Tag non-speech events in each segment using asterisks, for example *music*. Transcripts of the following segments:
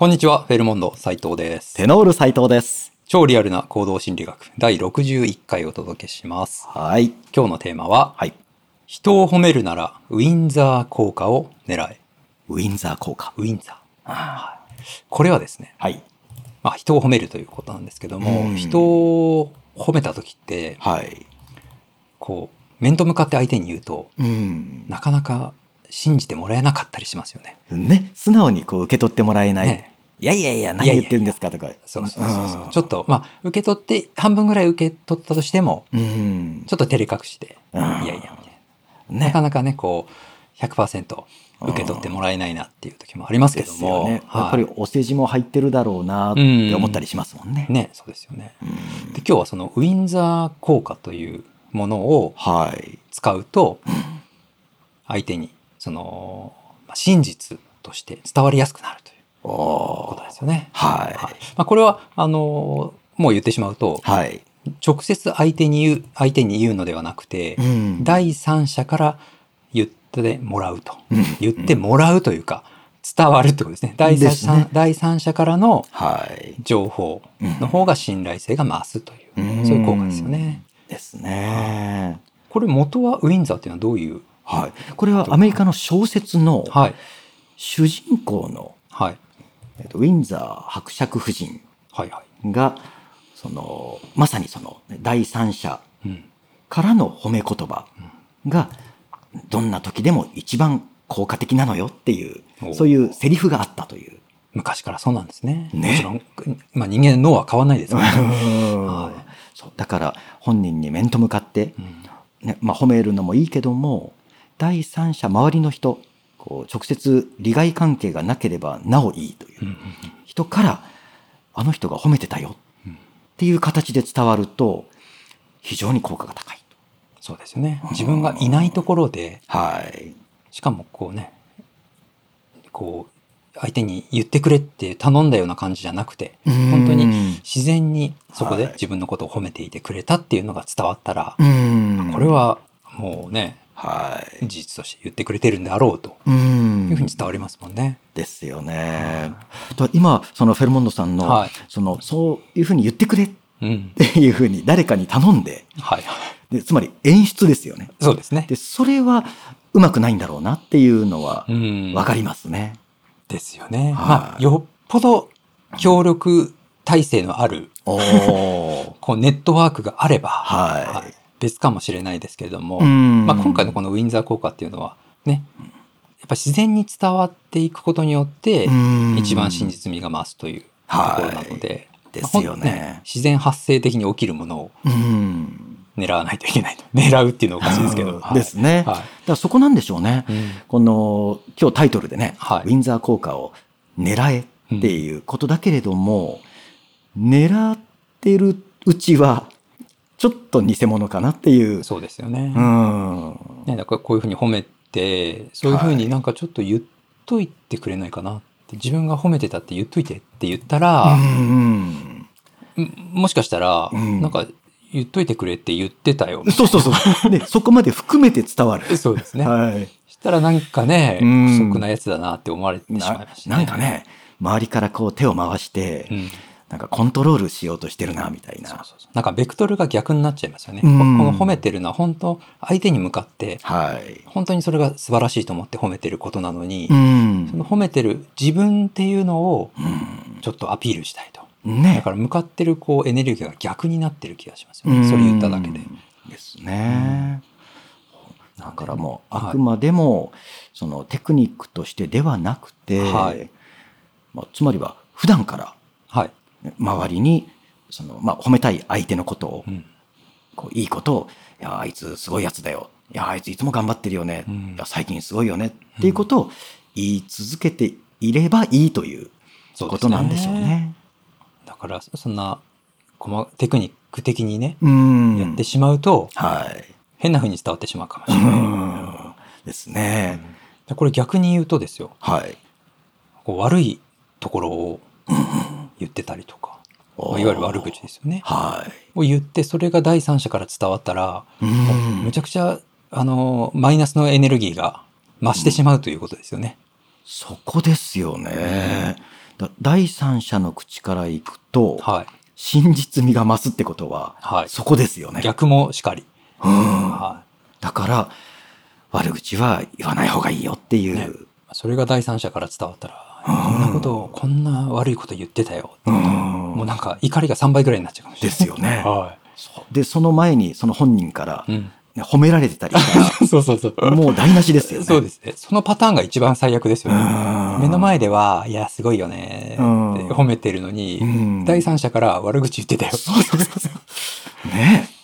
こんにちは、フェルモンド斉藤です。テノール斉藤です。超リアルな行動心理学第61回お届けします。はい。今日のテーマは、はい。人を褒めるならウィンザー効果を狙え。ウィンザー効果。ウィンザー。はいこれはですね、はい。まあ、人を褒めるということなんですけども、うん人を褒めた時って、はい。こう、面と向かって相手に言うと、うん。なかなか信じてもらえなかったりしますよね。ね、素直にこう受け取ってもらえない。ねいやいやいや、何言ってるんですかとか。そうそうそうそう、んちょっと、まあ、受け取って、半分ぐらい受け取ったとしても、うん。ちょっと照れ隠して、うんいやいや、みたいな。なねか。なかね、こう、100%受け取ってもらえないなっていう時もありますけでども、ね。はいやっぱりお世辞も入ってるだろうなって思ったりしますもんね。ね、そうですよね。うんで、今日はそのウィンザー効果というものをはい。使うと、相手に、その、まあ真実として伝わりやすくなるというおことーですよね。はい。まあ、これは、あの、もう言ってしまうと、はい。直接相手に言う、相手に言うのではなくて、うん第三者から言ってもらうと。うん言ってもらうというか、伝わるってことですね。第三ね第三者からのはい。情報の方が信頼性が増すという、うんそういう効果ですよね。ですね。これ元はウィンザーっていうのはどういうはい。これはアメリカの小説のはい。主人公の、はい。えっとウィンザー伯爵夫人はいはい。が、その、まさにその、第三者うん。からの褒め言葉が、どんな時でも一番効果的なのよっていうお、そういうセリフがあったという。昔からそうなんですね。ねもちろん、まあ人間の脳は変わらないですからね。はそうだから本人に面と向かって、うんねまあ、褒めるのもいいけども第三者周りの人こう直接利害関係がなければなおいいという人からあの人が褒めてたよっていう形で伝わると非常に効果が高いと。そうですよね。自分がいないところで、はい。しかもこうね、こう、相手に言ってくれって頼んだような感じじゃなくて、本当に自然にそこではい自分のことを褒めていてくれたっていうのが伝わったら、うんこれはもうね、はい。事実として言ってくれてるんであろうとうんいうふうに伝わりますもんね。ですよね。と今そのフェルモンドさんの、はいそのそういうふうに言ってくれっうん。ていうふうに誰かに頼んではい。でつまり演出ですよね。そうですね。でそれはうまくないんだろうなっていうのはうん。わかりますね。ですよね。はいまあ、よっぽど協力体制のある。*laughs* こう、ネットワークがあれば、はい別かもしれないですけれども、うんまあ、今回のこのウィンザー効果っていうのは、ね、やっぱ自然に伝わっていくことによって、うん一番真実味が増すというところなので、ですよねまあほん自然発生的に起きるものをうん。狙わないといけないと。*laughs* 狙うっていうのはおかしいですけど。は *laughs* いですね。はいだからそこなんでしょうね。うんこの今日タイトルでね、はいウィンザー効果を狙えっていうことだけれども、狙ってるうちはちょっと偽物かなっていう。そうですよね。うん。ね、だからこういうふうに褒めて、そういうふうになんかちょっと言っといてくれないかなって、自分が褒めてたって言っといてって言ったら、うんんもしかしたら、うんなんか言っといてくれって言ってたよ。そうそうそう。で、そこまで含めて伝わる。*laughs* そうですね。はい。したらなんかね、うん不足なやつだなって思われてしまいなましたなんかね、周りからこう手を回して、うん。なんかコントロールしようとしてるな、みたいな。そうそうそうなんかベクトルが逆になっちゃいますよね。うんここの褒めてるのは本当相手に向かってはい。本当にそれが素晴らしいと思って褒めてることなのに、うんその褒めてる自分っていうのをうんちょっとアピールしたいと。だねから向かってるこうエネルギーが逆になってる気がしますよね。それ言っただけで。うんですね。だからもう、はいあくまでも、そのテクニックとしてではなくて、はいまあ、つまりは普段から周りに、その、まあ、褒めたい相手のことをう、ん。こういいことを、いや、あいつすごいやつだよ。いや、あいついつも頑張ってるよね。うんいや、最近すごいよね。っていうことを言い続けていればいいということなんでしょうね。だからそんな細テクニック的にね、うん。やってしまうとはい。変な風に伝わってしまうかもしうれない。ん。ですね。でこれ逆に言うとですよ。はい。こう悪いところを *laughs* 言ってたりとか、まあいわゆる悪口ですよね。はい。を言って、それが第三者から伝わったら、うんむちゃくちゃ、あの、マイナスのエネルギーが増してしまうということですよね。そこですよね。だ第三者の口からいくと、はい。真実味が増すってことは、はいそこですよね。逆もしかり。うんはだから、悪口は言わない方がいいよっていう。ねい。それが第三者から伝わったら、こんなことを、こんな悪いこと言ってたよ。うんもうなんか怒りが3倍ぐらいになっちゃうかもしれない。ですよねはそうで、その前にその本人から、い。うねん。褒められてたりし *laughs* そうそうそう。もう台無しですよね。そうですね。そのパターンが一番最悪ですよね。うん目の前では、いや、すごいよね褒めてるのに、うん第三者から悪口言ってたよ。そうそうそうそう。ねうん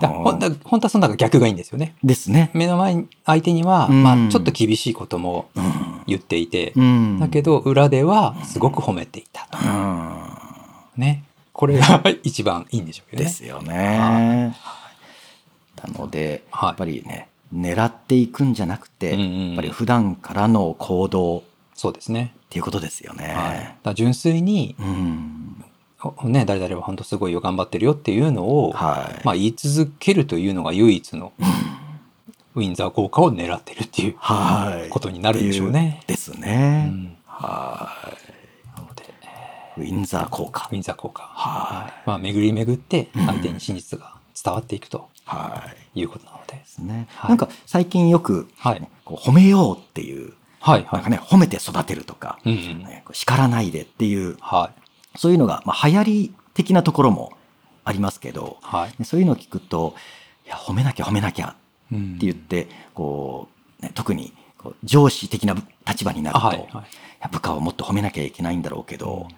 だほんだ本当はその中逆がいいんですよね。ですね。目の前に相手には、うんまあ、ちょっと厳しいこともうん。言っていて、うんだけど裏ではすごく褒めていたと。うん。ね。これが *laughs* 一番いいんでしょうけどね。ですよね。なので、はいやっぱりね、狙っていくんじゃなくて、やっぱり普段からの行動っそうですね。ていうことですよね。はい。だ純粋に、ね、誰々は本当すごいよ、頑張ってるよっていうのを、はい。まあ、言い続けるというのが唯一の *laughs* ウィンザー効果を狙ってるっていうはい。ことになるんでしょうねうですうね。んはなのでい。ウィンザー効果ウ。ィンザー効果。はいまあ、巡り巡ってうん相手に真実が伝わっていくとはい。いうことなので。ですね。はいなんか最近よく、はい。こう褒めようっていう、はい、はい。なんかね、褒めて育てるとか、うんうん。叱らないでっていう、はそういうのが、まあ、流行り的なところもありますけどい。、はい。そういうのを聞くと、いや、褒めなきゃ褒めなきゃっうんて言って、こう、ね、特にこう上司的な立場になると、はい。はい。部下をもっと褒めなきゃいけないんだろうけど、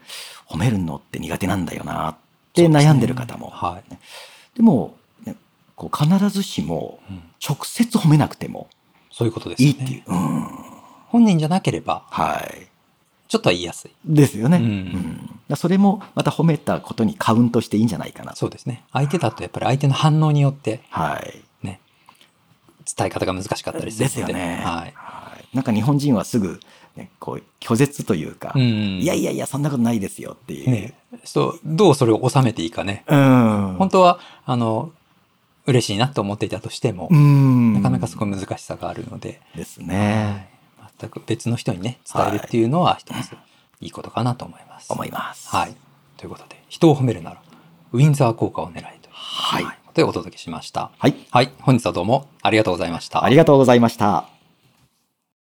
褒めるのって苦手なんだよなって悩んでる方も。はい。でも、ね、こう必ずしもうん直接褒めなくてもそういうことです。いいっていう。うん。本人じゃなければ、はい。ちょっとは言いやすい。ですよね。うんそれもまた褒めたことにカウントしていいんじゃないかな。そうですね。相手だとやっぱり相手の反応によって、はい。ね、伝え方が難しかったりするので。ですよね。はい。はいなんか日本人はすぐ、ね、こう拒絶というか、うん。いやいやいや、そんなことないですよっていう。ね、そう、どうそれを収めていいかね。うん。本当は、あの、嬉しいなと思っていたとしても、うん。なかなかそこ難しさがあるので、ですね。はい、全く別の人にね、伝えるっていうのは一ついいことかなと思います。思います。はい。ということで、人を褒めるなら、ウィンザー効果を狙いというはいでお届けしました。はい。はい。本日はどうもありがとうございました。ありがとうございました。